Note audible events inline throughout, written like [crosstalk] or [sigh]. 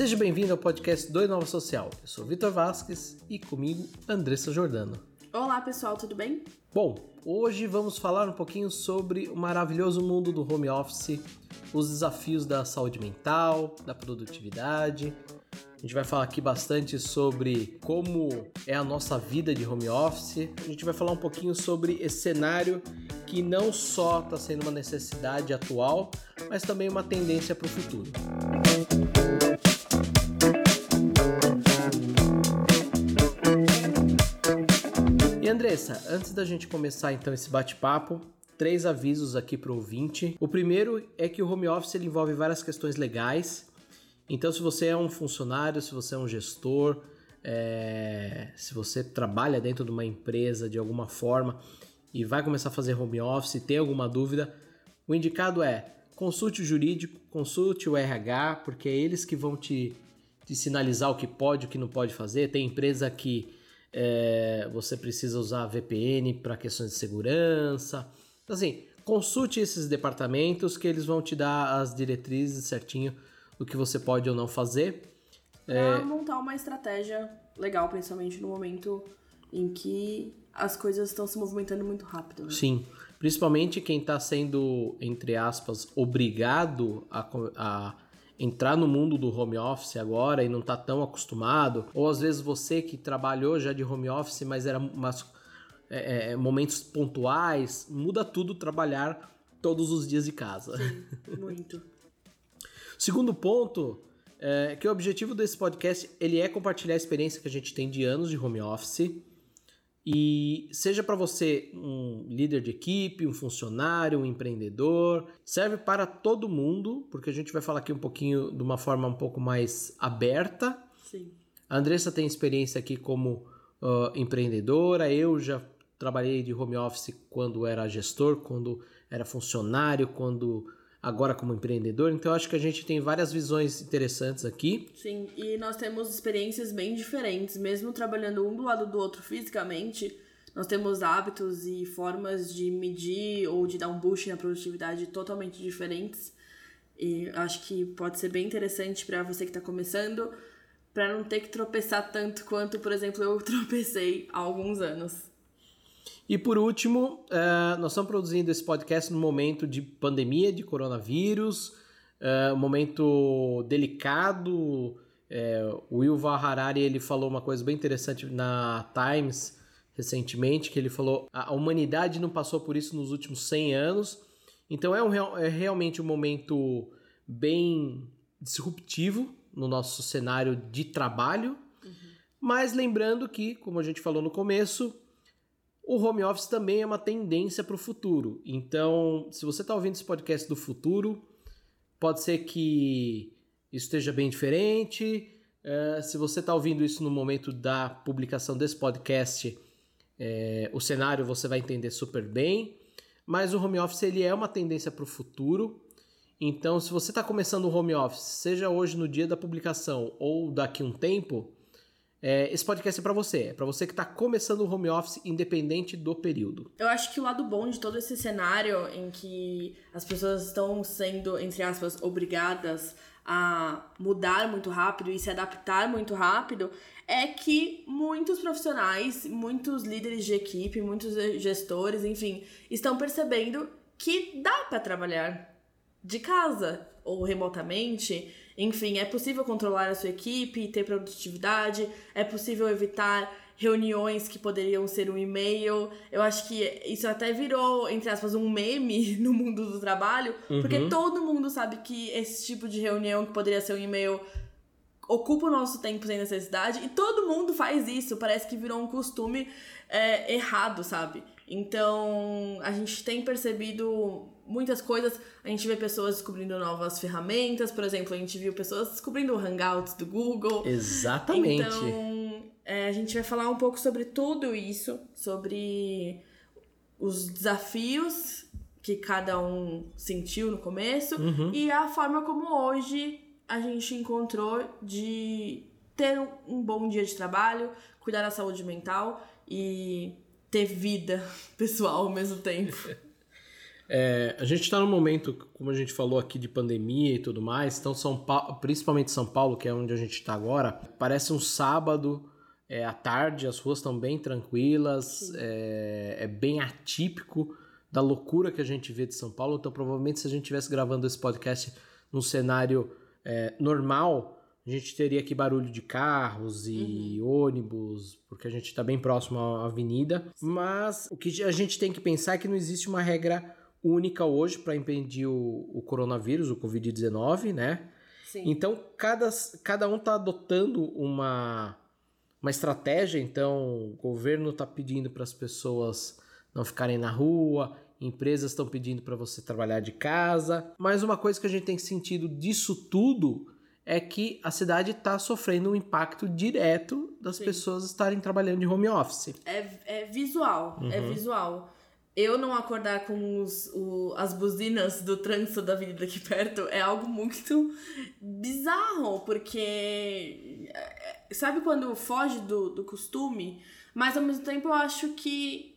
Seja bem-vindo ao podcast do Inova Social. Eu sou Vitor Vasques e comigo Andressa Jordano. Olá pessoal, tudo bem? Bom, hoje vamos falar um pouquinho sobre o maravilhoso mundo do home office, os desafios da saúde mental, da produtividade. A gente vai falar aqui bastante sobre como é a nossa vida de home office. A gente vai falar um pouquinho sobre esse cenário que não só está sendo uma necessidade atual, mas também uma tendência para o futuro. E Andressa, antes da gente começar então esse bate-papo, três avisos aqui para o ouvinte. O primeiro é que o home office envolve várias questões legais. Então, se você é um funcionário, se você é um gestor, é, se você trabalha dentro de uma empresa de alguma forma e vai começar a fazer home office tem alguma dúvida, o indicado é consulte o jurídico, consulte o RH, porque é eles que vão te, te sinalizar o que pode e o que não pode fazer. Tem empresa que é, você precisa usar VPN para questões de segurança. Então, assim, consulte esses departamentos que eles vão te dar as diretrizes certinho do que você pode ou não fazer. Pra é... montar uma estratégia legal, principalmente no momento em que as coisas estão se movimentando muito rápido. Né? Sim, principalmente quem está sendo, entre aspas, obrigado a, a, entrar no mundo do home office agora e não está tão acostumado, ou às vezes você que trabalhou já de home office, mas era umas, é, é, momentos pontuais, muda tudo trabalhar todos os dias de casa. Sim, muito. [laughs] Segundo ponto é que o objetivo desse podcast ele é compartilhar a experiência que a gente tem de anos de home office e seja para você um líder de equipe, um funcionário, um empreendedor, serve para todo mundo, porque a gente vai falar aqui um pouquinho de uma forma um pouco mais aberta. Sim. A Andressa tem experiência aqui como uh, empreendedora, eu já trabalhei de home office quando era gestor, quando era funcionário, quando agora como empreendedor. Então acho que a gente tem várias visões interessantes aqui. Sim, e nós temos experiências bem diferentes, mesmo trabalhando um do lado do outro fisicamente. Nós temos hábitos e formas de medir ou de dar um boost na produtividade totalmente diferentes. E acho que pode ser bem interessante para você que está começando, para não ter que tropeçar tanto quanto, por exemplo, eu [laughs] tropecei há alguns anos. E por último, uh, nós estamos produzindo esse podcast no momento de pandemia de coronavírus, uh, um momento delicado. Uh, o Yuval Harari ele falou uma coisa bem interessante na Times recentemente, que ele falou a humanidade não passou por isso nos últimos 100 anos. Então é, um, é realmente um momento bem disruptivo no nosso cenário de trabalho. Uhum. Mas lembrando que, como a gente falou no começo, o home office também é uma tendência para o futuro. Então, se você está ouvindo esse podcast do futuro, pode ser que isso esteja bem diferente. Uh, se você está ouvindo isso no momento da publicação desse podcast, é, o cenário você vai entender super bem. Mas o home office ele é uma tendência para o futuro. Então, se você está começando o home office, seja hoje no dia da publicação ou daqui a um tempo, é, esse podcast é para você, é para você que está começando o home office independente do período. Eu acho que o lado bom de todo esse cenário em que as pessoas estão sendo, entre aspas, obrigadas a mudar muito rápido e se adaptar muito rápido é que muitos profissionais, muitos líderes de equipe, muitos gestores, enfim, estão percebendo que dá para trabalhar de casa ou remotamente enfim, é possível controlar a sua equipe, ter produtividade, é possível evitar reuniões que poderiam ser um e-mail. Eu acho que isso até virou, entre aspas, um meme [laughs] no mundo do trabalho, uhum. porque todo mundo sabe que esse tipo de reunião que poderia ser um e-mail ocupa o nosso tempo sem necessidade e todo mundo faz isso. Parece que virou um costume é, errado, sabe? Então, a gente tem percebido muitas coisas. A gente vê pessoas descobrindo novas ferramentas. Por exemplo, a gente viu pessoas descobrindo o Hangouts do Google. Exatamente. Então, é, a gente vai falar um pouco sobre tudo isso, sobre os desafios que cada um sentiu no começo uhum. e a forma como hoje a gente encontrou de ter um bom dia de trabalho, cuidar da saúde mental e ter vida pessoal ao mesmo tempo. [laughs] É, a gente está num momento, como a gente falou aqui, de pandemia e tudo mais. Então, São Paulo, principalmente São Paulo, que é onde a gente está agora, parece um sábado é, à tarde, as ruas estão bem tranquilas, é, é, bem atípico da loucura que a gente vê de São Paulo. Então, provavelmente, se a gente estivesse gravando esse podcast num cenário é, normal, a gente teria aqui barulho de carros e uhum. ônibus, porque a gente está bem próximo à avenida. Mas o que a gente tem que pensar é que não existe uma regra única hoje para impedir o, o, coronavírus, o Covid-19, né? Sim. Então, cada, cada um está adotando uma, uma estratégia. Então, o governo está pedindo para as pessoas não ficarem na rua, empresas estão pedindo para você trabalhar de casa. Mas uma coisa que a gente tem sentido disso tudo é que a cidade está sofrendo um impacto direto das Sim. pessoas estarem trabalhando de home office. É, é visual, é uhum. é visual. Eu não acordar com os, o, as buzinas do trânsito da avenida aqui [laughs] perto é algo muito bizarro, porque é, sabe quando foge do, do costume? Mas ao mesmo tempo eu acho que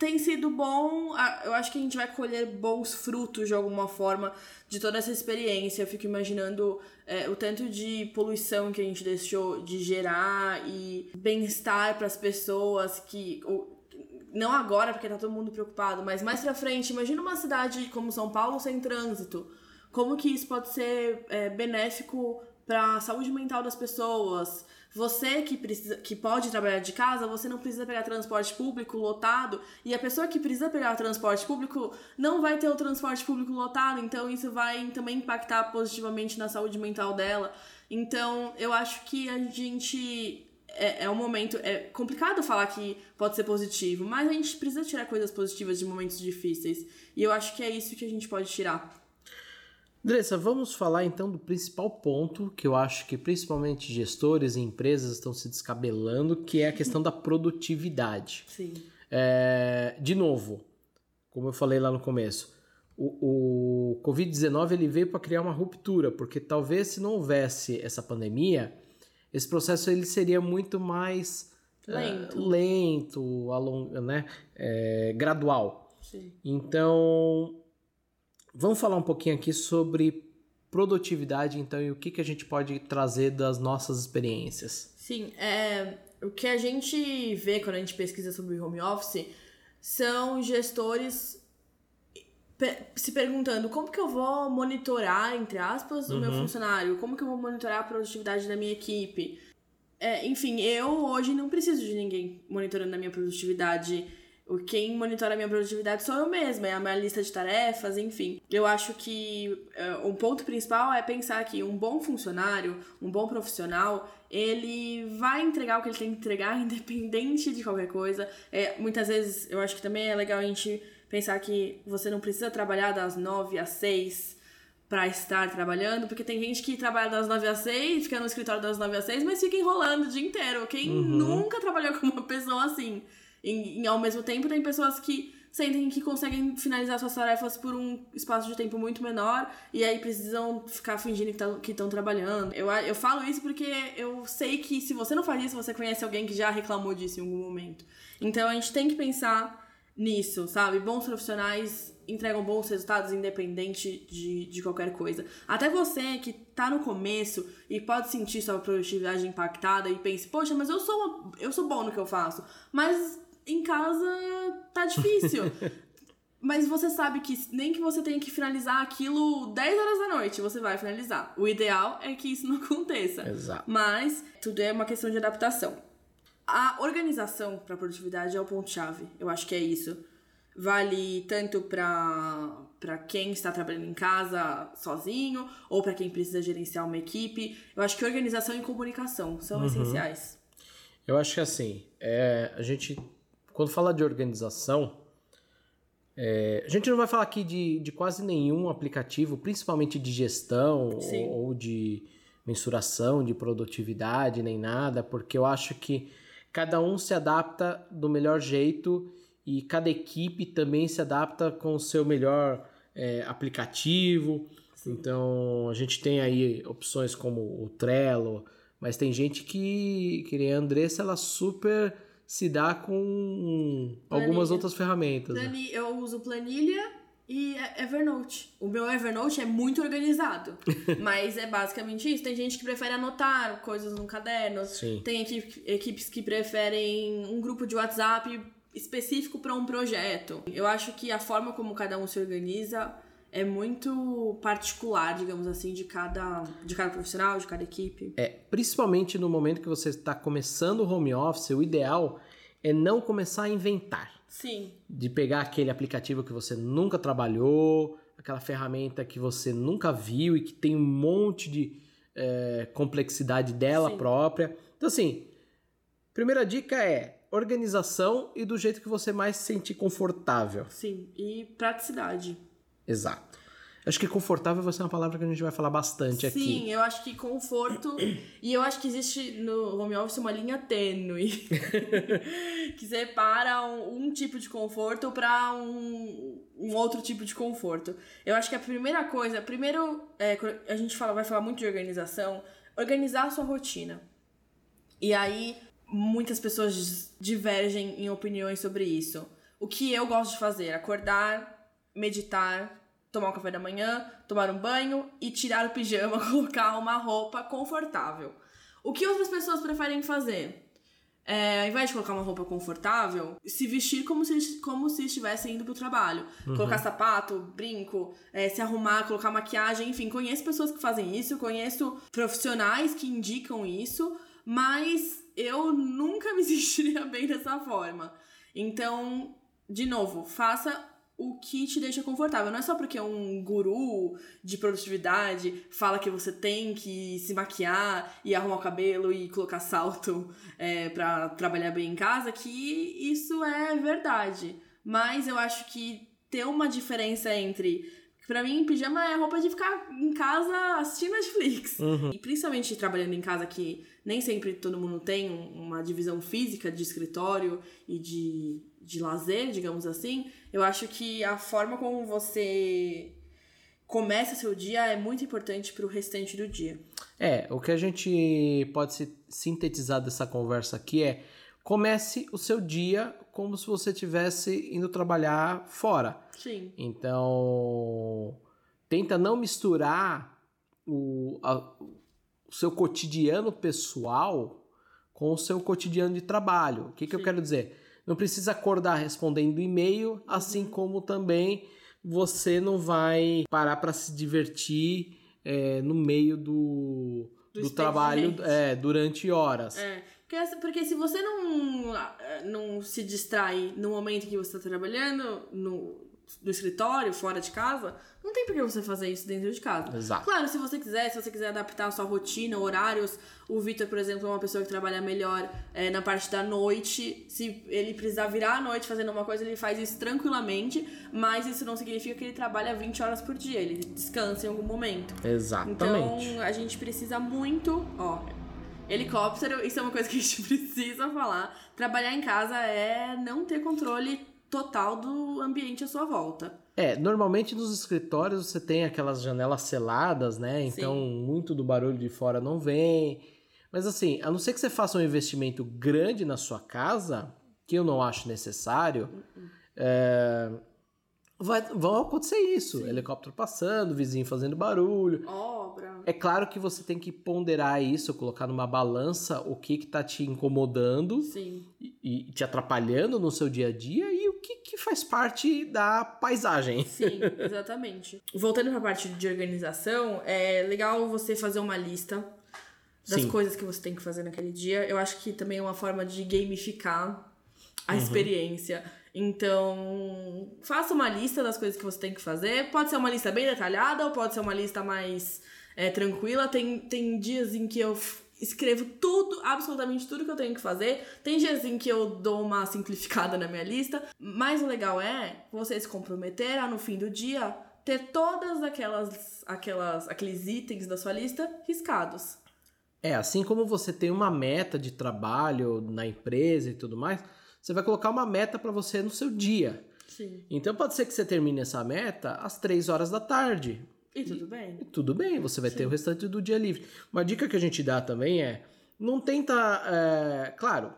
tem sido bom. Eu acho que a gente vai colher bons frutos de alguma forma de toda essa experiência. Eu fico imaginando é, o tanto de poluição que a gente deixou de gerar e bem-estar para as pessoas que. Ou, não agora, porque tá todo mundo preocupado, mas mais pra frente, imagina uma cidade como São Paulo sem trânsito. Como que isso pode ser é, benéfico para a saúde mental das pessoas? Você que precisa, que pode trabalhar de casa, você não precisa pegar transporte público lotado e a pessoa que precisa pegar transporte público não vai ter o transporte público lotado, então isso vai também impactar positivamente na saúde mental dela. Então, eu acho que a gente é, é um momento. É complicado falar que pode ser positivo, mas a gente precisa tirar coisas positivas de momentos difíceis. E eu acho que é isso que a gente pode tirar. Andressa, vamos falar então do principal ponto que eu acho que principalmente gestores e empresas estão se descabelando, que é a questão da produtividade. Sim. É, de novo, como eu falei lá no começo, o, o Covid-19 ele veio para criar uma ruptura, porque talvez se não houvesse essa pandemia, esse processo ele seria muito mais lento, uh, lento along, né? É, gradual. Sim. Então, Vamos falar um pouquinho aqui sobre produtividade, então, e o que, que a gente pode trazer das nossas experiências. Sim, é, o que a gente vê quando a gente pesquisa sobre home office são gestores se perguntando como que eu vou monitorar, entre aspas, o uhum. meu funcionário, como que eu vou monitorar a produtividade da minha equipe. É, enfim, eu hoje não preciso de ninguém monitorando a minha produtividade quem monitora a minha produtividade sou eu mesma, é a minha lista de tarefas, enfim. Eu acho que uh, um ponto principal é pensar que um bom funcionário, um bom profissional, ele vai entregar o que ele tem que entregar, [laughs] independente de qualquer coisa. É, muitas vezes eu acho que também é legal a gente pensar que você não precisa trabalhar das nove às seis para estar trabalhando, porque tem gente que trabalha das 9 às 6, fica no escritório das 9 às 6, mas fica enrolando o dia inteiro. Quem uhum. nunca trabalhou com uma pessoa assim? E, e, ao mesmo tempo tem pessoas que sentem que conseguem finalizar suas tarefas por um espaço de tempo muito menor e aí precisam ficar fingindo que estão trabalhando. Eu, eu falo isso porque eu sei que se você não faz isso, você conhece alguém que já reclamou disso em algum momento. Então a gente tem que pensar nisso, sabe? Bons profissionais entregam bons resultados independente de, de qualquer coisa. Até você que tá no começo e pode sentir sua produtividade impactada e pense, poxa, mas eu sou, uma, eu sou bom no que eu faço. Mas em casa tá difícil. [laughs] Mas você sabe que nem que você tenha que finalizar aquilo 10 horas da noite, você vai finalizar. O ideal é que isso não aconteça. Exato. Mas tudo é uma questão de adaptação. A organização para produtividade é o ponto-chave. Eu acho que é isso. Vale tanto para quem está trabalhando em casa sozinho ou para quem precisa gerenciar uma equipe. Eu acho que organização e comunicação são uhum. essenciais. Eu acho que assim, é, a gente quando fala de organização, é, a gente não vai falar aqui de, de quase nenhum aplicativo, principalmente de gestão ou, ou, de mensuração de produtividade, nem nada, porque eu acho que cada um se adapta do melhor jeito e cada equipe também se adapta com o seu melhor é, aplicativo. Sim. Então a gente tem aí opções como o Trello, mas tem gente que, que a Andressa, ela super se dá com planilha. algumas outras ferramentas. Né? Eu uso planilha e é Evernote. O meu Evernote é muito organizado. [laughs] mas é basicamente isso. Tem gente que prefere anotar coisas no caderno. Sim. Tem equipe- equipes que preferem um grupo de WhatsApp específico para um projeto. Eu acho que a forma como cada um se organiza é muito particular, digamos assim, de cada, de cada profissional, de cada equipe. É, principalmente no momento que você está começando o home office, o ideal é não começar a inventar. Sim, De pegar aquele aplicativo que você nunca trabalhou, aquela ferramenta que você nunca viu e que tem um monte de é, complexidade dela Sim. própria. Então, assim, primeira dica é organização e do jeito que você mais se sentir confortável. sim. E praticidade. Exato. Acho que confortável vai ser uma palavra que a gente vai falar bastante aqui. Sim, eu acho que conforto. e eu acho que existe no home office uma linha tênue [laughs] que separa um, um tipo de conforto para um, um outro tipo de conforto. Eu acho que a primeira coisa, primeiro, é, a gente fala, vai falar muito de organização, organizar a sua rotina. E aí, muitas pessoas divergem em opiniões sobre isso. O que eu gosto de fazer? Acordar, meditar, tomar um café da manhã, tomar um banho e tirar o pijama, [laughs] colocar uma roupa confortável. O que outras pessoas preferem fazer? É, ao invés de colocar uma roupa confortável, se vestir como se, como se estivesse indo pro trabalho. Colocar sapato, brinco, é, se arrumar, colocar maquiagem, enfim. Conheço pessoas que fazem isso, conheço profissionais que indicam isso, mas eu nunca me [laughs] sentiria bem dessa forma. Então, de novo, faça o que te deixa confortável. Não é só porque um guru de produtividade fala que você tem que se maquiar e arrumar o cabelo e colocar salto é, para trabalhar bem em casa que isso é verdade. Mas eu acho que ter uma diferença entre. Pra mim, pijama é roupa de ficar em casa assistindo Netflix. E principalmente trabalhando em casa, que nem sempre todo mundo tem um- uma divisão física de escritório e de, de lazer, digamos assim. Eu acho que a forma como você começa seu dia é muito importante pro restante do dia. É, o que a gente pode sintetizar dessa conversa aqui é comece o seu dia como se você estivesse indo trabalhar fora. Sim. Então, tenta não misturar o, a- o seu cotidiano pessoal com o seu cotidiano de trabalho. O que, que eu quero dizer? Não precisa acordar respondendo e-mail, assim como também você não vai parar para se divertir é, no meio do, Do do trabalho é, durante horas. É, porque, se você não, ah, não se distrai no momento que você está trabalhando, no, no escritório, fora de casa, não tem por que você fazer isso dentro de casa. Exato. Claro, se você quiser, se você quiser adaptar a sua rotina, horários, o Vitor, por exemplo, é uma pessoa que trabalha melhor é, na parte da noite. Se ele precisar virar à noite fazendo uma coisa, ele faz isso tranquilamente, mas isso não significa que ele trabalha 20 horas por dia, ele descansa em algum momento. Exatamente. Então, a gente precisa muito, ó, helicóptero, isso é uma coisa que a gente [laughs] precisa falar. Trabalhar em casa é não ter controle total do ambiente à sua volta. É, normalmente nos escritórios você tem aquelas janelas seladas, né? Então muito do barulho de fora não vem. Mas assim, a não ser que você faça um investimento grande na sua casa, que eu não acho necessário, é, vai, vão acontecer isso. Helicóptero passando, vizinho fazendo barulho. Obra. É claro que você tem que ponderar isso, colocar numa balança o que que tá te incomodando e, e te atrapalhando no seu dia a dia e o que, que faz parte da paisagem. Sim, [laughs] exatamente. Voltando pra parte de organização, é legal você fazer uma lista das Sim. coisas que você tem que fazer naquele dia. Eu acho que também é uma forma de gamificar a experiência. Então, faça uma lista das coisas que você tem que fazer. Pode ser uma lista bem detalhada ou pode ser uma lista mais é, tranquila. Tem, tem dias em que eu escrevo tudo, absolutamente tudo que eu tenho que fazer. Tem dias em que eu dou uma simplificada na minha lista. Mas o legal é você se comprometer a, no fim do dia, ter todas aquelas, aquelas, aqueles itens da sua lista riscados. É, assim como você tem uma meta de trabalho na empresa e tudo mais, você vai colocar uma meta para você no seu dia. Sim. Então pode ser que você termine essa meta às 3 horas da tarde. E tudo bem? E tudo bem, você vai ter o restante do dia livre. Uma dica que a gente dá também é: não tenta. é, claro,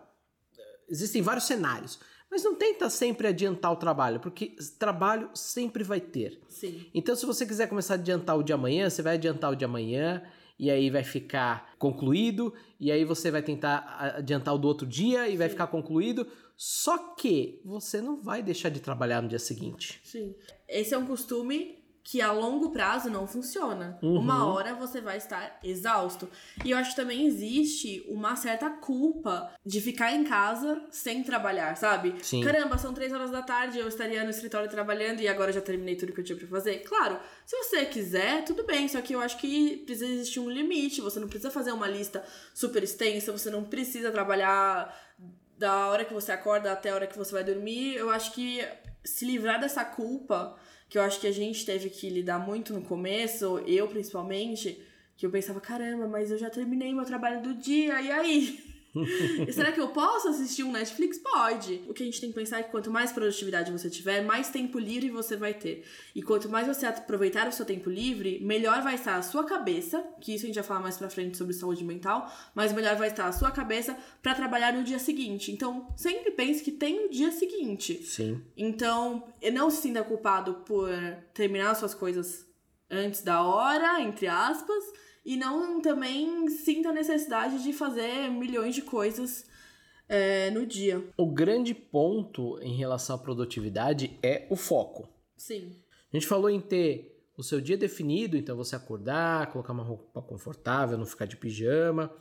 existem vários cenários, Mas não tenta sempre adiantar o trabalho, porque trabalho sempre vai ter. Sim. Então, se você quiser começar a adiantar o de amanhã, você vai adiantar o de amanhã e aí vai ficar concluído, e aí você vai tentar adiantar o do outro dia e vai ficar concluído. Só que você não vai deixar de trabalhar no dia seguinte. Sim. Esse é um costume que a longo prazo não funciona. Uhum. Uma hora você vai estar exausto. E eu acho que também existe uma certa culpa de ficar em casa sem trabalhar, sabe? Sim. Caramba, são três horas da tarde, eu estaria no escritório trabalhando e agora já terminei tudo que eu tinha pra fazer. Claro, se você quiser, tudo bem, só que eu acho que precisa existir um limite. Você não precisa fazer uma lista super extensa, você não precisa trabalhar da hora que você acorda até a hora que você vai dormir. Eu acho que se livrar dessa culpa que eu acho que a gente teve que lidar muito no começo, eu principalmente, que eu pensava, caramba, mas eu já terminei meu trabalho do dia, e aí? [laughs] Será que eu posso assistir um Netflix? Pode. O que a gente tem que pensar é que quanto mais produtividade você tiver, mais tempo livre você vai ter. E quanto mais você aproveitar o seu tempo livre, melhor vai estar a sua cabeça, que isso a gente vai falar mais pra frente sobre saúde mental, mas melhor vai estar a sua cabeça para trabalhar no dia seguinte. Então, sempre pense que tem o dia seguinte. Sim. Então, não se sinta culpado por terminar suas coisas antes da hora, entre aspas, e não também sinta a necessidade de fazer milhões de coisas é, no dia. O grande ponto em relação à produtividade é o foco. Sim. A gente falou em ter o seu dia definido, então você acordar, colocar uma roupa confortável, não ficar de pijama.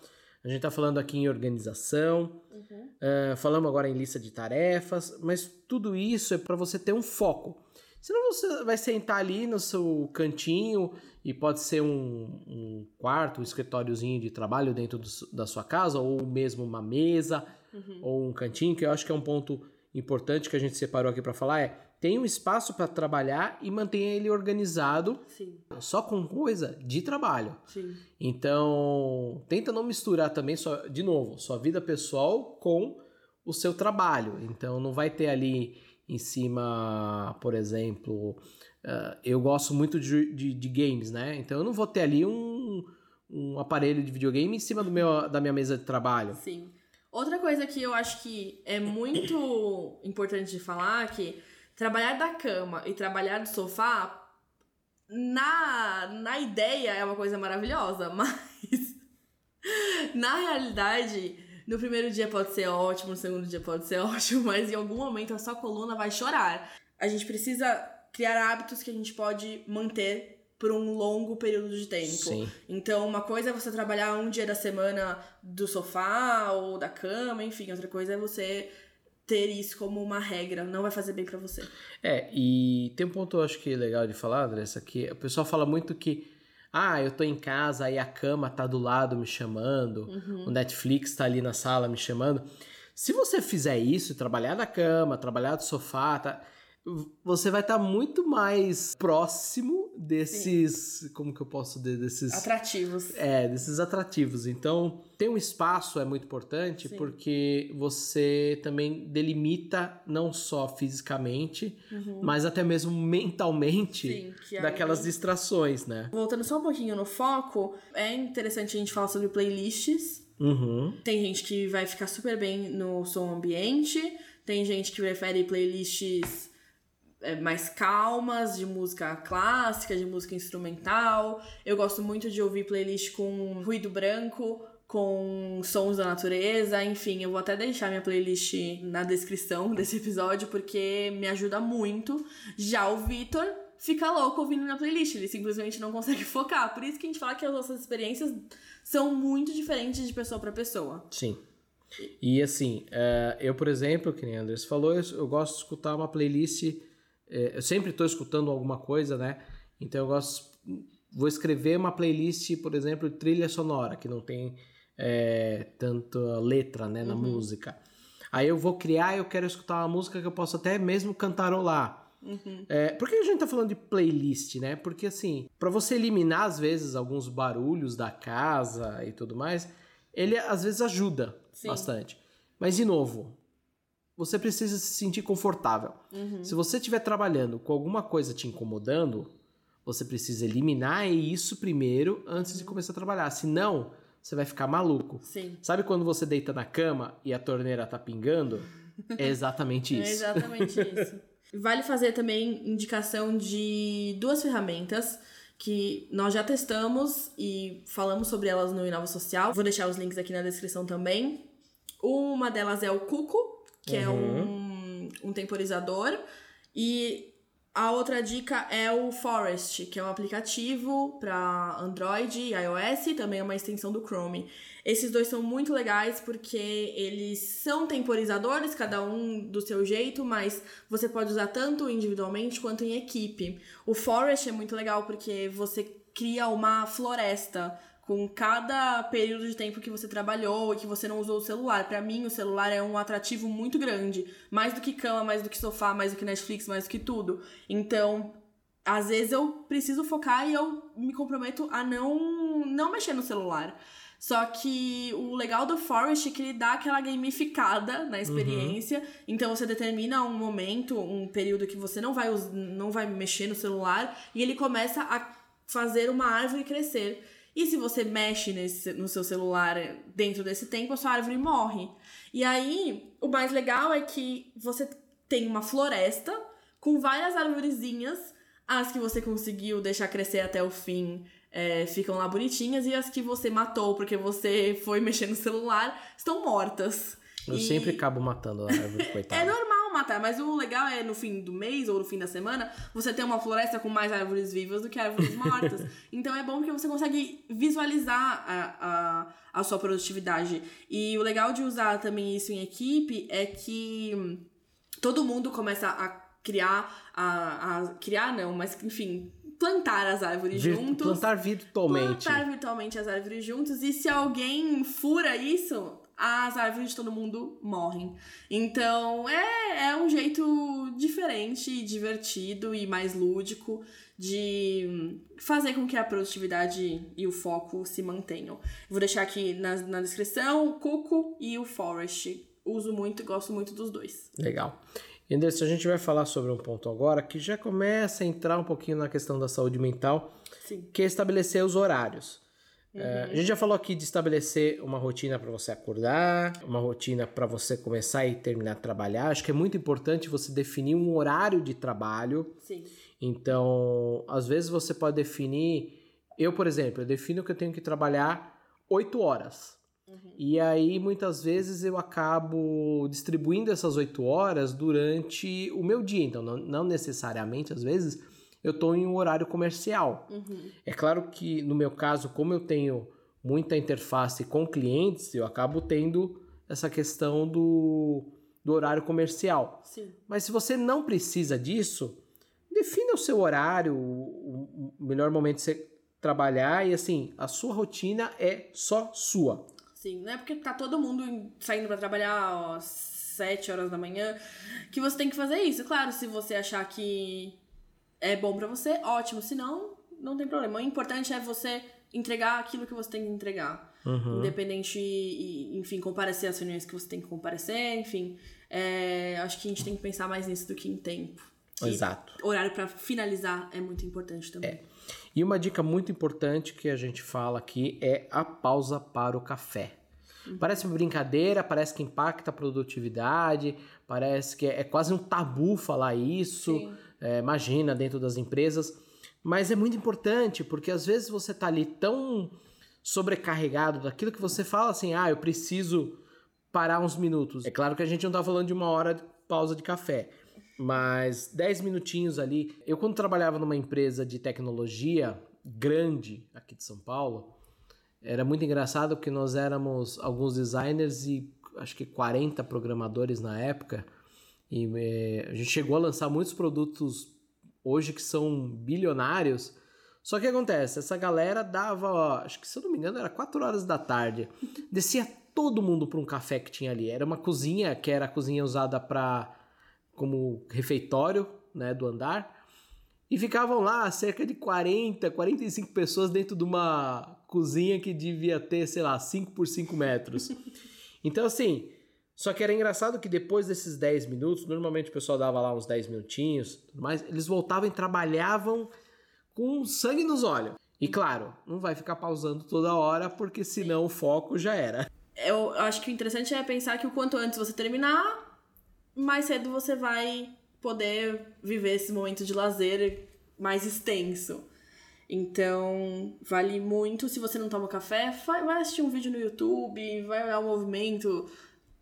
A gente está falando aqui em organização, uh, falamos agora em lista de tarefas, mas tudo isso é para você ter um foco. Senão você vai sentar ali no seu cantinho e pode ser um, um quarto, um escritóriozinho de trabalho dentro do, da sua casa, ou mesmo uma mesa, Uhum. ou um cantinho, que eu acho que é um ponto importante que a gente separou aqui para falar, é tenha um espaço para trabalhar e mantenha ele organizado Sim, só com coisa de trabalho. sim. Então, tenta não misturar também, sua, de novo, sua vida pessoal com o seu trabalho. Então, não vai ter ali em cima, por exemplo, ah, eu gosto muito de, de, de games, né? Então, eu não vou ter ali um, um aparelho de videogame em cima do meu, da minha mesa de trabalho. Sim. Outra coisa que eu acho que é muito importante de falar é que trabalhar da cama e trabalhar do sofá, na, na ideia é uma coisa maravilhosa, [laughs] mas na realidade, no primeiro dia pode ser ótimo, no segundo dia pode ser [laughs] ótimo, mas em algum momento a sua coluna vai chorar. A gente precisa criar hábitos que a gente pode manter por um longo período de tempo. Sim. Então, uma coisa é você trabalhar um dia da semana do sofá ou da cama, enfim, outra coisa é você ter isso como uma regra, não vai fazer bem pra você. É, e tem um ponto eu acho que é legal de falar, Andressa, que o pessoal fala muito que ah, eu tô em casa, aí a cama tá do lado me chamando, o Netflix tá ali na sala me chamando. Se você fizer isso, trabalhar da cama, trabalhar do sofá, tá, você vai estar muito mais próximo desses, como que eu posso dizer, desses Atrativos. é, desses atrativos. Então, ter um espaço é muito importante Sim. porque você também delimita não só fisicamente, mas até mesmo mentalmente Sim, que daquelas aí- distrações, né? Voltando só um pouquinho no foco, é interessante a gente falar sobre playlists. Uhum. Tem gente que vai ficar super bem no som ambiente, tem gente que prefere playlists mais calmas, de música clássica, de música instrumental. Eu gosto muito de ouvir playlist com ruído branco, com sons da natureza, enfim, eu vou até deixar minha playlist na descrição [laughs] desse episódio porque me ajuda muito. Já o Vitor fica louco ouvindo minha playlist, ele simplesmente não consegue [laughs] focar. Por isso que a gente fala que as nossas experiências são muito diferentes de pessoa para pessoa. Sim. E assim, eh, eu, por exemplo, que nem o Andrés falou, eu gosto de escutar uma playlist. Eh, eu sempre estou escutando alguma coisa, né? Então eu gosto. Vou escrever uma playlist, por exemplo, trilha sonora, que não tem eh, tanta letra né, na música. Aí eu vou criar, eu quero escutar uma música que eu posso até mesmo cantarolar. É, por que a gente tá falando de playlist, né? Porque assim, para você eliminar às vezes alguns barulhos da casa e tudo mais, ele às vezes ajuda Sim. bastante. Mas de novo, você precisa se sentir confortável. Se você estiver trabalhando com alguma coisa te incomodando, você precisa eliminar isso primeiro antes de começar a trabalhar. Senão, você vai ficar maluco. Sim. Sabe quando você deita na cama e a torneira tá pingando? É exatamente [laughs] É isso. exatamente isso. Vale fazer também indicação de duas ferramentas que nós já testamos e falamos sobre elas no Inova Social. Vou deixar os links aqui na descrição também. Uma delas é o Cuco, que é um, um temporizador. E a outra dica é o Forest, que é um aplicativo para Android e iOS, também é uma extensão do Chrome. Esses dois são muito legais porque eles são temporizadores, cada um do seu jeito, mas você pode usar tanto individualmente quanto em equipe. O Forest é muito legal porque você cria uma floresta com cada período de tempo que você trabalhou e que você não usou o celular. Para mim, o celular é um atrativo muito grande, mais do que cama, mais do que sofá, mais do que Netflix, mais do que tudo. Então, às vezes eu preciso focar e eu me comprometo a não não mexer no celular. Só que o legal do Forest é que ele dá aquela gamificada na experiência. Então você determina um momento, um período que você não vai, não vai mexer no celular e ele começa a fazer uma árvore crescer. E se você mexe nesse, no seu celular dentro desse tempo, a sua árvore morre. E aí, o mais legal é que você tem uma floresta com várias arvorezinhas. As que você conseguiu deixar crescer até o fim é, ficam lá bonitinhas. E as que você matou porque você foi [laughs] mexer no celular estão mortas. Eu E- sempre acabo matando a árvore, [laughs] é coitada. Matar, mas o legal é no fim do mês ou no fim da semana você ter uma floresta com mais árvores vivas do que árvores mortas. [laughs] então é bom porque você consegue visualizar a, a, a sua produtividade. E o legal de usar também isso em equipe é que hum, todo mundo começa a criar, a, a criar não, mas enfim, plantar as árvores Vir- juntos. plantar virtualmente. Plantar virtualmente as árvores juntos. E se alguém fura isso, as árvores de todo mundo morrem. Então é, é um jeito diferente, divertido e mais lúdico de fazer com que a produtividade e o foco se mantenham. Vou deixar aqui na, na descrição o Cuco e o Forest. Uso muito e gosto muito dos dois. Legal. Anderson, a gente vai falar sobre um ponto agora que já começa a entrar um pouquinho na questão da saúde mental, Sim. que é estabelecer os horários. É, a gente já falou aqui de estabelecer uma rotina para você acordar, uma rotina para você começar e terminar de trabalhar. Acho que é muito importante você definir um horário de trabalho. Sim. Então, às vezes você pode definir. Eu, por exemplo, eu defino que eu tenho que trabalhar 8 horas. E aí, muitas vezes, eu acabo distribuindo essas 8 horas durante o meu dia. Então, não, não necessariamente, às vezes, eu estou em um horário comercial. É claro que, no meu caso, como eu tenho muita interface com clientes, eu acabo tendo essa questão do, do horário comercial. Sim. Mas se você não precisa disso, defina o seu horário, o, o melhor momento de você trabalhar e assim, a sua rotina é só sua. Sim, não é porque tá todo mundo saindo pra trabalhar às 7 horas da manhã que você tem que fazer isso. Claro, se você achar que é bom pra você, ótimo. Se não, não tem problema. O importante é você entregar aquilo que você tem que entregar. Independente, e, enfim, comparecer às reuniões que você tem que comparecer, enfim. É, acho que a gente tem que pensar mais nisso do que em tempo. E Exato. horário pra finalizar é muito importante também. E uma dica muito importante que a gente fala aqui é a pausa para o café. Parece uma brincadeira, parece que impacta a produtividade, parece que é, é quase um tabu falar isso. É, imagina dentro das empresas, mas é muito importante porque às vezes você tá ali tão sobrecarregado daquilo que você fala assim, ah, eu preciso parar uns minutos. É claro que a gente não tá falando de uma hora de pausa de café, mas 10 minutinhos ali. Eu quando trabalhava numa empresa de tecnologia grande aqui de São Paulo, era muito engraçado porque nós éramos alguns designers e acho que 40 programadores na época. E eh, a gente chegou a lançar muitos produtos hoje que são bilionários. Só que acontece, essa galera dava, acho que se eu não me engano, era 4 horas da tarde. Descia todo mundo para um café que tinha ali. Era uma cozinha que era a cozinha usada para como refeitório, né, do andar. E ficavam lá cerca de 40, 45 pessoas dentro de uma cozinha que devia ter, sei lá, 5 por 5 metros. [laughs] Então, assim, só que era engraçado que depois desses 10 minutos, normalmente o pessoal dava lá uns 10 minutinhos, tudo mais, eles voltavam e trabalhavam com sangue nos olhos. E claro, não vai ficar pausando toda hora, porque senão o foco já era. Eu acho que o interessante é pensar que o quanto antes você terminar, mais cedo você vai poder viver esse momento de lazer mais extenso. Então, vale muito. Se você não toma café, vai assistir um vídeo no YouTube, vai olhar o movimento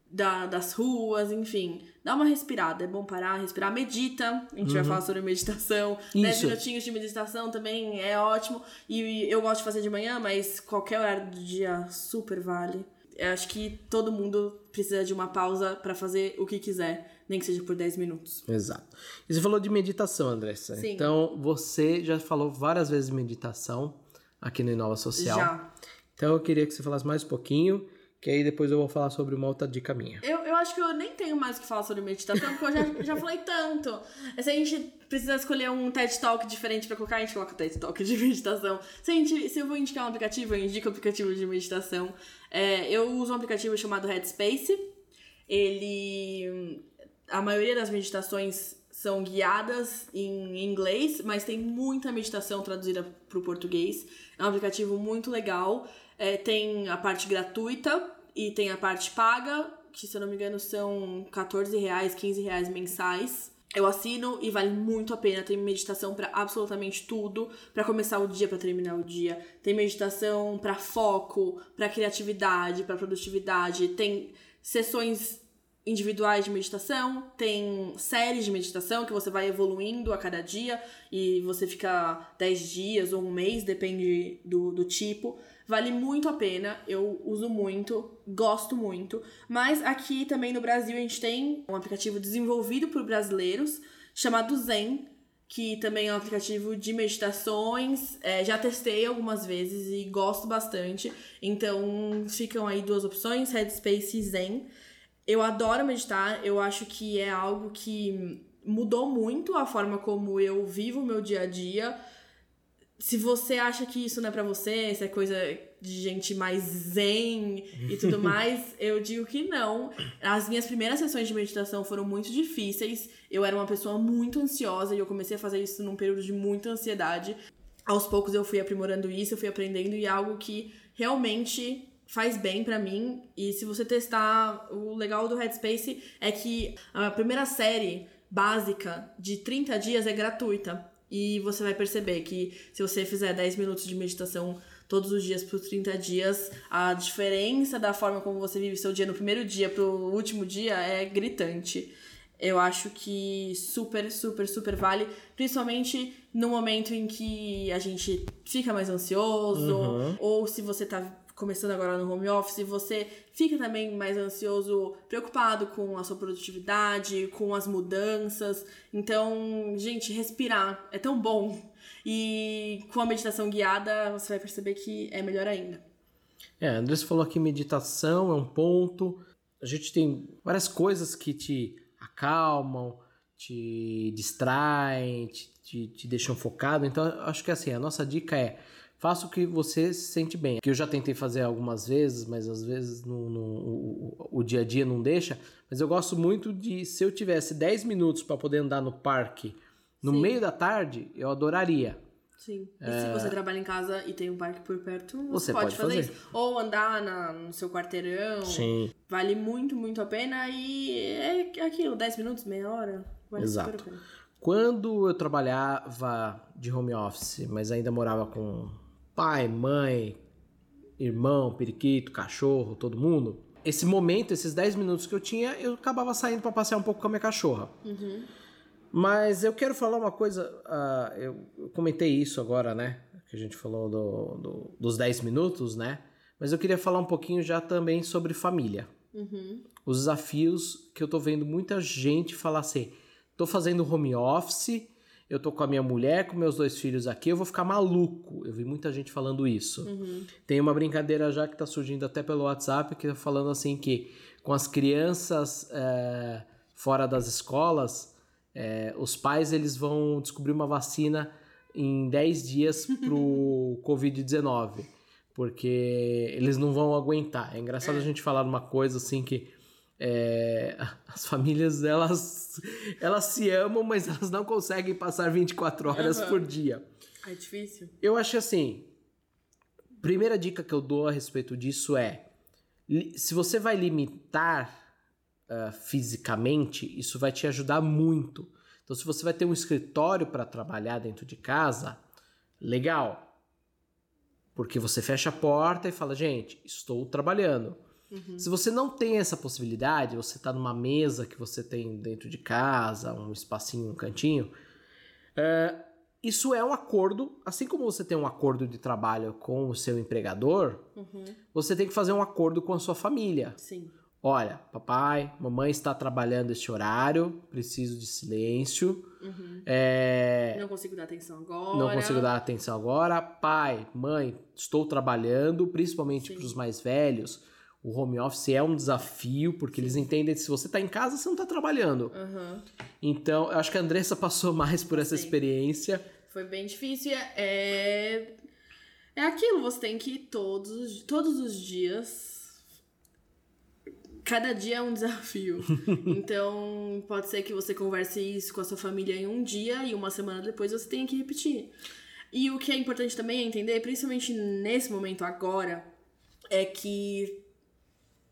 da, das ruas, enfim. Dá uma respirada, é bom parar, respirar. Medita, a gente uhum. vai falar sobre meditação. Isso. 10 minutinhos de meditação também é ótimo. E eu gosto de fazer de manhã, mas qualquer horário do dia super vale. Eu acho que todo mundo precisa de uma pausa para fazer o que quiser, nem que seja por 10 minutos. Exato. E você falou de meditação, Andressa. Sim. Então, você já falou várias vezes de meditação aqui no Inova Social. Já. Então, eu queria que você falasse mais um pouquinho que aí depois eu vou falar sobre uma outra dica minha. Eu, eu acho que eu nem tenho mais o que falar sobre meditação, porque eu já, já falei tanto. Se a gente precisa escolher um TED Talk diferente pra colocar, a gente coloca TED Talk de meditação. Se, a gente, se eu vou indicar um aplicativo, eu indico o um aplicativo de meditação. É, eu uso um aplicativo chamado Headspace. Ele. A maioria das meditações são guiadas em inglês, mas tem muita meditação traduzida para o português. É um aplicativo muito legal. É, tem a parte gratuita e tem a parte paga, que se eu não me engano são 14 reais, 15 reais mensais. Eu assino e vale muito a pena. Tem meditação para absolutamente tudo, para começar o dia, para terminar o dia. Tem meditação para foco, para criatividade, para produtividade. Tem sessões individuais de meditação, tem séries de meditação que você vai evoluindo a cada dia e você fica 10 dias ou um mês, depende do, do tipo. Vale muito a pena, eu uso muito, gosto muito. Mas aqui também no Brasil a gente tem um aplicativo desenvolvido por brasileiros chamado Zen, que também é um aplicativo de meditações. É, já testei algumas vezes e gosto bastante. Então ficam aí duas opções, Headspace e Zen. Eu adoro meditar, eu acho que é algo que mudou muito a forma como eu vivo o meu dia a dia se você acha que isso não é para você, se é coisa de gente mais zen e tudo [laughs] mais, eu digo que não. As minhas primeiras sessões de meditação foram muito difíceis. Eu era uma pessoa muito ansiosa e eu comecei a fazer isso num período de muita ansiedade. Aos poucos eu fui aprimorando isso, eu fui aprendendo e é algo que realmente faz bem para mim. E se você testar, o legal do Headspace é que a primeira série básica de 30 dias é gratuita. E você vai perceber que se você fizer 10 minutos de meditação todos os dias por 30 dias, a diferença da forma como você vive seu dia no primeiro dia pro último dia é gritante. Eu acho que super, super, super vale, principalmente no momento em que a gente fica mais ansioso, uhum. ou se você tá começando agora no home office, você fica também mais ansioso, preocupado com a sua produtividade, com as mudanças. Então, gente, respirar é tão bom. E com a meditação guiada, você vai perceber que é melhor ainda. É, Andrés falou que meditação é um ponto. A gente tem várias coisas que te acalmam, te distraem, te, te, te deixam focado. Então, acho que assim, a nossa dica é faça o que você se sente bem. Que eu já tentei fazer algumas vezes, mas às vezes no, o, o, dia a dia não deixa. Mas eu gosto muito de, se eu tivesse 10 minutos para poder andar no parque no Sim. meio da tarde, eu adoraria. Sim. E é... se você trabalha em casa e tem um parque por perto, você, você pode, pode fazer, fazer, isso. Ou andar na, no seu quarteirão. Sim. Vale muito, muito a pena. E é aquilo, 10 minutos, meia hora. Vale Exato. super a pena. Quando eu trabalhava de home office, mas ainda morava com pai, mãe, irmão, periquito, cachorro, todo mundo. Esse momento, esses 10 minutos que eu tinha, eu acabava saindo para passear um pouco com a minha cachorra. Uhum. Mas eu quero falar uma coisa, uh, eu, eu, comentei isso agora, né? Que a gente falou do, do, dos 10 minutos, né? Mas eu queria falar um pouquinho já também sobre família. Uhum. Os desafios que eu tô vendo muita gente falar assim: tô fazendo home office, eu tô com a minha mulher, com meus dois filhos aqui, eu vou ficar maluco. Eu vi muita gente falando isso. Uhum. Tem uma brincadeira já que tá surgindo até pelo WhatsApp, que tá falando assim que com as crianças é, fora das escolas, é, os pais eles vão descobrir uma vacina em 10 dias [laughs] pro Covid-19. Porque eles não vão aguentar. É engraçado é. a gente falar uma coisa assim que é, [laughs] as famílias elas, elas se amam, mas elas não conseguem passar 24 horas uhum. por dia. É difícil. Eu acho assim, primeira dica que eu dou a respeito disso é se você vai limitar uh, fisicamente, isso vai te ajudar muito. Então, se você vai ter um escritório para trabalhar dentro de casa, legal. Porque você fecha a porta e fala, gente, estou trabalhando. Uhum. Se você não tem essa possibilidade, você está numa mesa que você tem dentro de casa, um espacinho, um cantinho, uh, isso é um acordo, assim como você tem um acordo de trabalho com o seu empregador, uhum. você tem que fazer um acordo com a sua família. Sim. Olha, papai, mamãe está trabalhando este horário, preciso de silêncio. Uhum. É... Não consigo dar atenção agora. Não consigo dar atenção agora. Pai, mãe, estou trabalhando, principalmente para os mais velhos. O home office é um desafio, porque Sim. eles entendem que se você está em casa, você não está trabalhando. Uhum. Então, eu acho que a Andressa passou mais por essa Sim. experiência. Foi bem difícil. É, é aquilo, você tem que ir todos, todos os dias cada dia é um desafio. [laughs] então, pode ser que você converse isso com a sua família em um dia e uma semana depois você tenha que repetir. E o que é importante também é entender, principalmente nesse momento agora, é que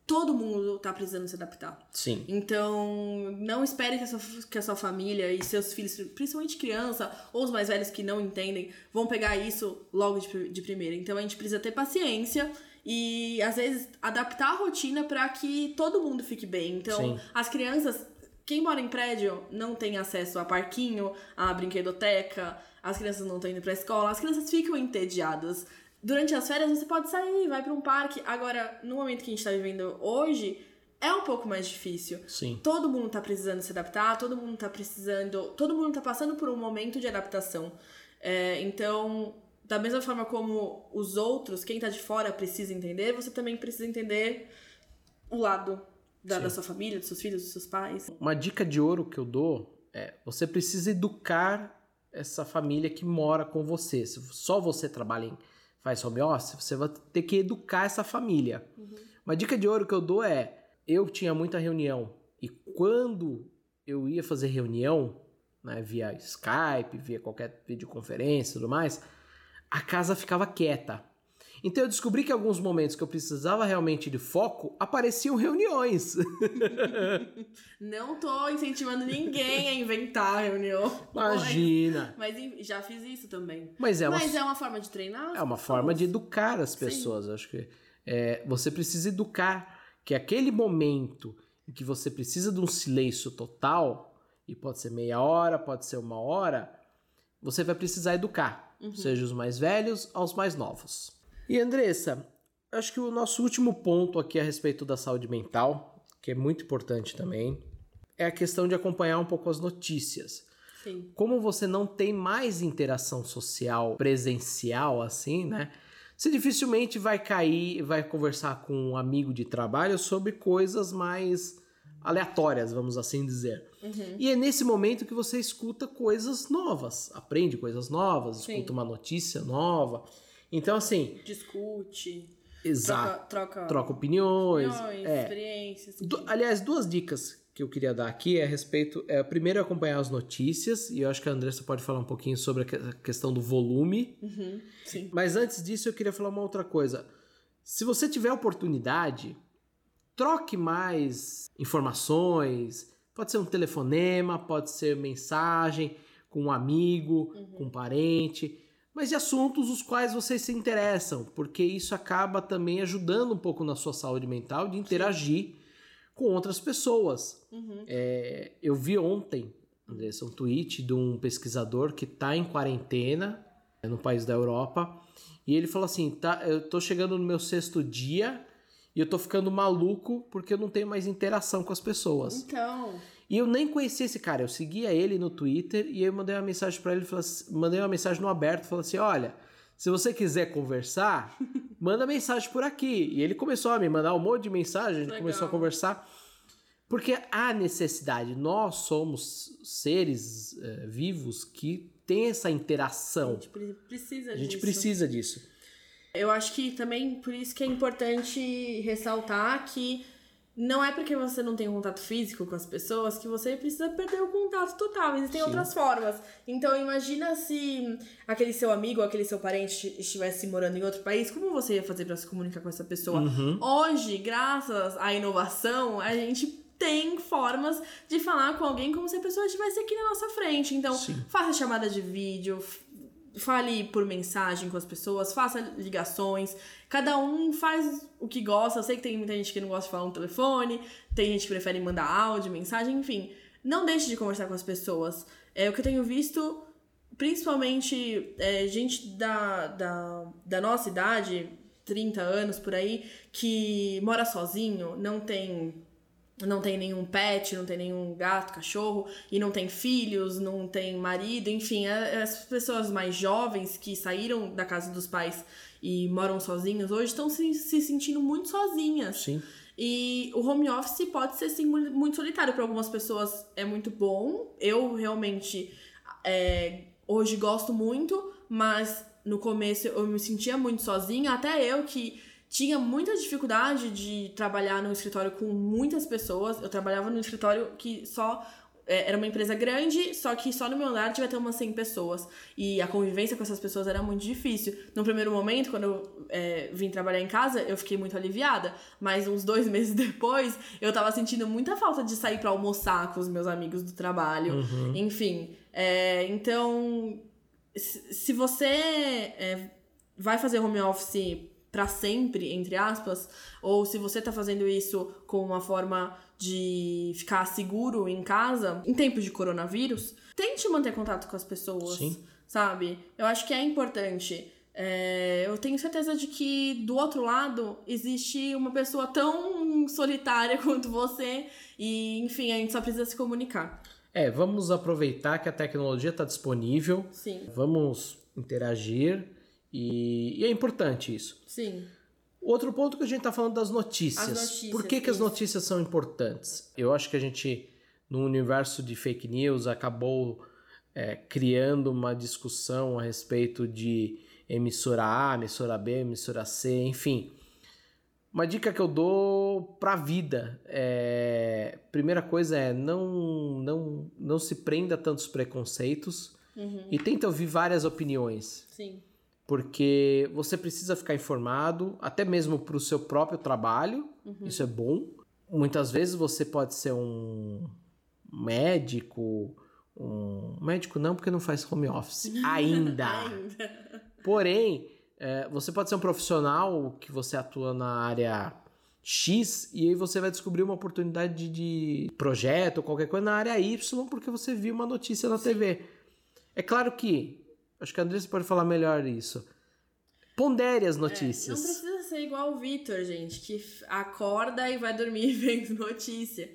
todo mundo tá precisando se adaptar. Sim. Então, não espere que a, sua, que a sua família e seus filhos, principalmente criança ou os mais velhos que não entendem, vão pegar isso logo de, de primeira. Então, a gente precisa ter paciência e às vezes adaptar a rotina para que todo mundo fique bem. Então, Sim. as crianças, quem mora em prédio não tem acesso a parquinho, a brinquedoteca, as crianças não estão indo para escola, as crianças ficam entediadas. Durante as férias você pode sair, vai para um parque. Agora, no momento que a gente está vivendo hoje, é um pouco mais difícil. Sim. Todo mundo tá precisando se adaptar, todo mundo tá precisando. Todo mundo tá passando por um momento de adaptação. É, então, da mesma forma como os outros, quem tá de fora precisa entender, você também precisa entender o lado da, da sua família, dos seus filhos, dos seus pais. Uma dica de ouro que eu dou é: você precisa educar essa família que mora com você. Se só você trabalha em faz home office, você vai ter que educar essa família. Uhum. Uma dica de ouro que eu dou é: eu tinha muita reunião e quando eu ia fazer reunião, né, via Skype, via qualquer videoconferência e tudo mais, a casa ficava quieta. Então eu descobri que em alguns momentos que eu precisava realmente de foco, apareciam reuniões. [laughs] Não tô incentivando ninguém a inventar reunião. Imagina. Mas, mas, já fiz isso também. Mas é uma, mas é uma forma de treinar? É uma forma de educar as pessoas. Sim. Acho que é, você precisa educar que aquele momento em que você precisa de um silêncio total, e pode ser meia hora, pode ser uma hora, você vai precisar educar uhum. seja os mais velhos aos mais novos. E Andressa, acho que o nosso último ponto aqui a respeito da saúde mental, que é muito importante também, é a questão de acompanhar um pouco as notícias. Sim. Como você não tem mais interação social presencial assim, né? Você dificilmente vai cair, vai conversar com um amigo de trabalho sobre coisas mais aleatórias, vamos assim dizer. Uhum. E é nesse momento que você escuta coisas novas, aprende coisas novas, Sim. escuta uma notícia nova. Então, assim. Discute. Exato. Troca, troca, troca opiniões. opiniões é. experiências. Du aliás, duas dicas que eu queria dar aqui é a respeito. É, primeiro, é acompanhar as notícias, e eu acho que a Andressa pode falar um pouquinho sobre a questão do volume. Uhum. Sim. Mas antes disso, eu queria falar uma outra coisa. Se você tiver oportunidade, troque mais informações. Pode ser um telefonema, pode ser mensagem com um amigo, uhum. com um parente, mas de assuntos os quais vocês se interessam, porque isso acaba também ajudando um pouco na sua saúde mental de interagir Sim. com outras pessoas. Uhum. É, eu vi ontem, Andressa, um tweet de um pesquisador que está em quarentena no país da Europa e ele falou assim: tá, eu estou chegando no meu sexto dia e eu tô ficando maluco porque eu não tenho mais interação com as pessoas. Então. E eu nem conhecia esse cara. Eu seguia ele no Twitter e eu mandei uma mensagem para ele, assim, mandei uma mensagem no aberto, falando assim: olha, se você quiser conversar, [laughs] manda mensagem por aqui. E ele começou a me mandar um monte de mensagem, a gente Legal. começou a conversar. Porque há necessidade, nós somos seres uh, vivos que têm essa interação. A gente precisa disso. A gente precisa disso. Eu acho que também por isso que é importante ressaltar que não é porque você não tem contato físico com as pessoas que você precisa perder o contato total. Existem Sim. outras formas. Então imagina se aquele seu amigo ou aquele seu parente estivesse morando em outro país, como você ia fazer para se comunicar com essa pessoa? Uhum. Hoje, graças à inovação, a gente tem formas de falar com alguém como se a pessoa estivesse aqui na nossa frente. Então, Sim. faça chamada de vídeo, fale por mensagem com as pessoas, faça ligações. Cada um faz o que gosta. Eu sei que tem muita gente que não gosta de falar no telefone, tem gente que prefere mandar áudio, mensagem, enfim. Não deixe de conversar com as pessoas. É o que eu tenho visto, principalmente é, gente da, da, da nossa idade, 30 anos por aí, que mora sozinho, não tem não tem nenhum pet, não tem nenhum gato, cachorro, e não tem filhos, não tem marido, enfim, a- as pessoas mais jovens que saíram da casa dos pais e moram sozinhos hoje estão se, se sentindo muito sozinhas. Sim. E o home office pode ser sim mu- muito solitário. Para algumas pessoas é muito bom. Eu realmente é, hoje gosto muito, mas no começo eu me sentia muito sozinha. Até eu que tinha muita dificuldade de trabalhar num escritório com muitas pessoas. Eu trabalhava num escritório que só é, era uma empresa grande, só que só no meu andar devia ter umas 100 pessoas. E a convivência com essas pessoas era muito difícil. No primeiro momento, quando eu é, vim trabalhar em casa, eu fiquei muito aliviada. Mas uns dois [laughs] meses depois, eu tava sentindo muita falta de sair pra almoçar com os meus amigos do trabalho. Enfim, é, então, se se você é, vai fazer home office pra sempre, entre aspas, ou se você tá fazendo isso com uma forma de ficar seguro em casa, em tempos de coronavírus, tente manter contato com as pessoas, Sim. sabe? Eu acho que é importante. É, eu tenho certeza de que do outro lado existe uma pessoa tão solitária [laughs] quanto você e, enfim, a gente só precisa se comunicar. É, vamos aproveitar que a tecnologia está disponível, Sim, vamos interagir e, e é importante isso. sim. Outro ponto que a gente está falando das notícias. As notícias, Por que, que as notícias são importantes? Eu acho que a gente, no universo de fake news, acabou é, criando uma discussão a respeito de emissora A, emissora B, emissora C, enfim. Uma dica que eu dou pra vida é. Primeira coisa é não, não, não se prenda a tantos preconceitos Uhum, e tenta ouvir várias opiniões sim. Porque você precisa ficar informado, até mesmo para o seu próprio trabalho, isso é bom. Muitas vezes você pode ser um médico, um médico não, porque não faz home office [laughs] ainda. Ainda. Porém, é, você pode ser um profissional que você atua na área X e aí você vai descobrir uma oportunidade de, de projeto ou qualquer coisa na área Y porque você viu uma notícia na TV. É claro que, acho que a Andressa pode falar melhor isso. Pondere as É, não notícias. precisa ser igual o Vitor, gente, que acorda e vai dormir [laughs] vendo notícia.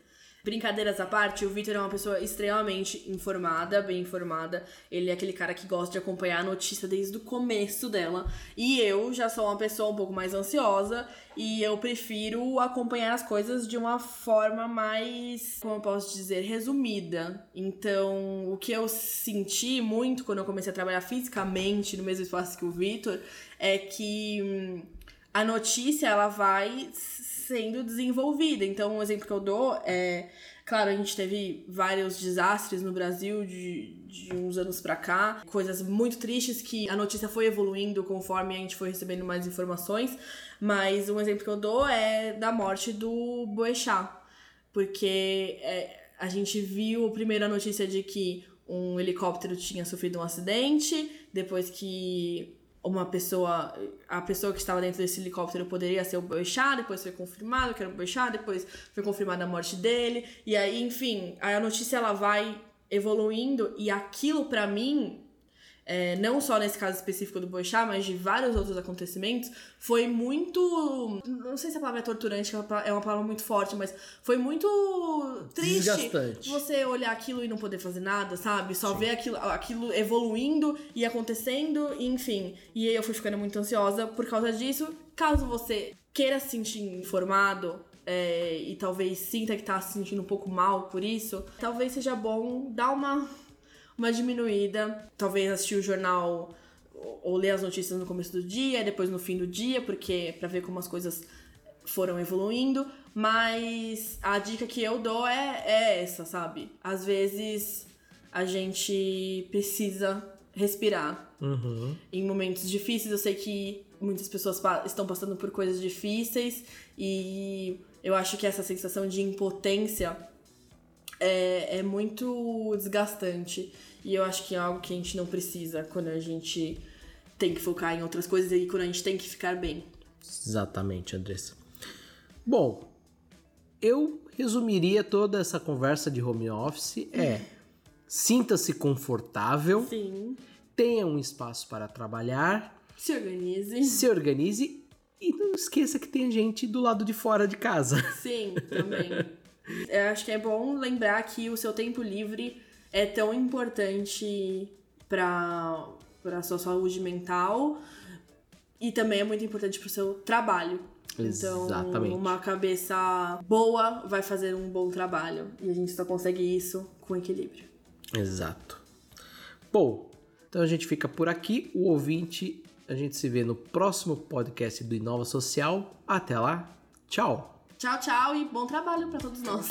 Brincadeiras à parte, o Vitor é uma pessoa extremamente informada, bem informada. Ele é aquele cara que gosta de acompanhar a notícia desde o começo dela. E eu já sou uma pessoa um pouco mais ansiosa e eu prefiro acompanhar as coisas de uma forma mais, como eu posso dizer, resumida. Então, o que eu senti muito quando eu comecei a trabalhar fisicamente no mesmo espaço que o Vitor é que hum, a notícia ela vai sendo desenvolvida. Então, um exemplo que eu dou é, claro, a gente teve vários desastres no Brasil de, de uns anos pra cá, coisas muito tristes que a notícia foi evoluindo conforme a gente foi recebendo mais informações, mas um exemplo que eu dou é da morte do Boechat, porque é, a gente viu primeiro a notícia de que um helicóptero tinha sofrido um acidente, depois que uma pessoa, a pessoa que estava dentro desse helicóptero poderia ser o Boechat, depois foi confirmado que era o Boechat, depois foi confirmada a morte dele, e aí, enfim, a notícia ela vai evoluindo e aquilo pra mim é, não só nesse caso específico do Boechat, mas de vários outros acontecimentos, foi muito. Não sei se a palavra é torturante, que é uma é uma palavra muito forte, mas foi muito triste Desgastante. você olhar aquilo e não poder fazer nada, sabe? Só ver aquilo, aquilo evoluindo e acontecendo, enfim. E aí eu fui ficando muito ansiosa por causa disso. Caso você queira se sentir informado, é, e talvez sinta que tá se sentindo um pouco mal por isso, talvez seja bom dar uma uma diminuída, talvez assistir o jornal ou, ler as notícias no começo do dia, depois no fim do dia, porque para ver como as coisas foram evoluindo, mas a dica que eu dou é, é essa, sabe? Às vezes a gente precisa respirar. Uhum. Em momentos difíceis, eu sei que muitas pessoas pa- estão passando por coisas difíceis e Eu acho que essa sensação de impotência é, é muito desgastante. E eu acho que é algo que a gente não precisa quando a gente tem que focar em outras coisas e quando a gente tem que ficar bem. Exatamente, Andressa. Bom, eu resumiria toda essa conversa de home office é sinta-se confortável, Sim. tenha um espaço para trabalhar, Se organize. se organize e não esqueça que tem gente do lado de fora de casa. Sim, também. [laughs] Eu acho que é bom lembrar que o seu tempo livre é tão importante para para sua saúde mental e também é muito importante para o seu trabalho. Então, Exatamente. uma cabeça boa vai fazer um bom trabalho e a gente só consegue isso com equilíbrio. Exato. Bom, então a gente fica por aqui. O ouvinte, a gente se vê no próximo podcast do Inova Social. Até lá, tchau! Tchau, tchau e bom trabalho para todos nós.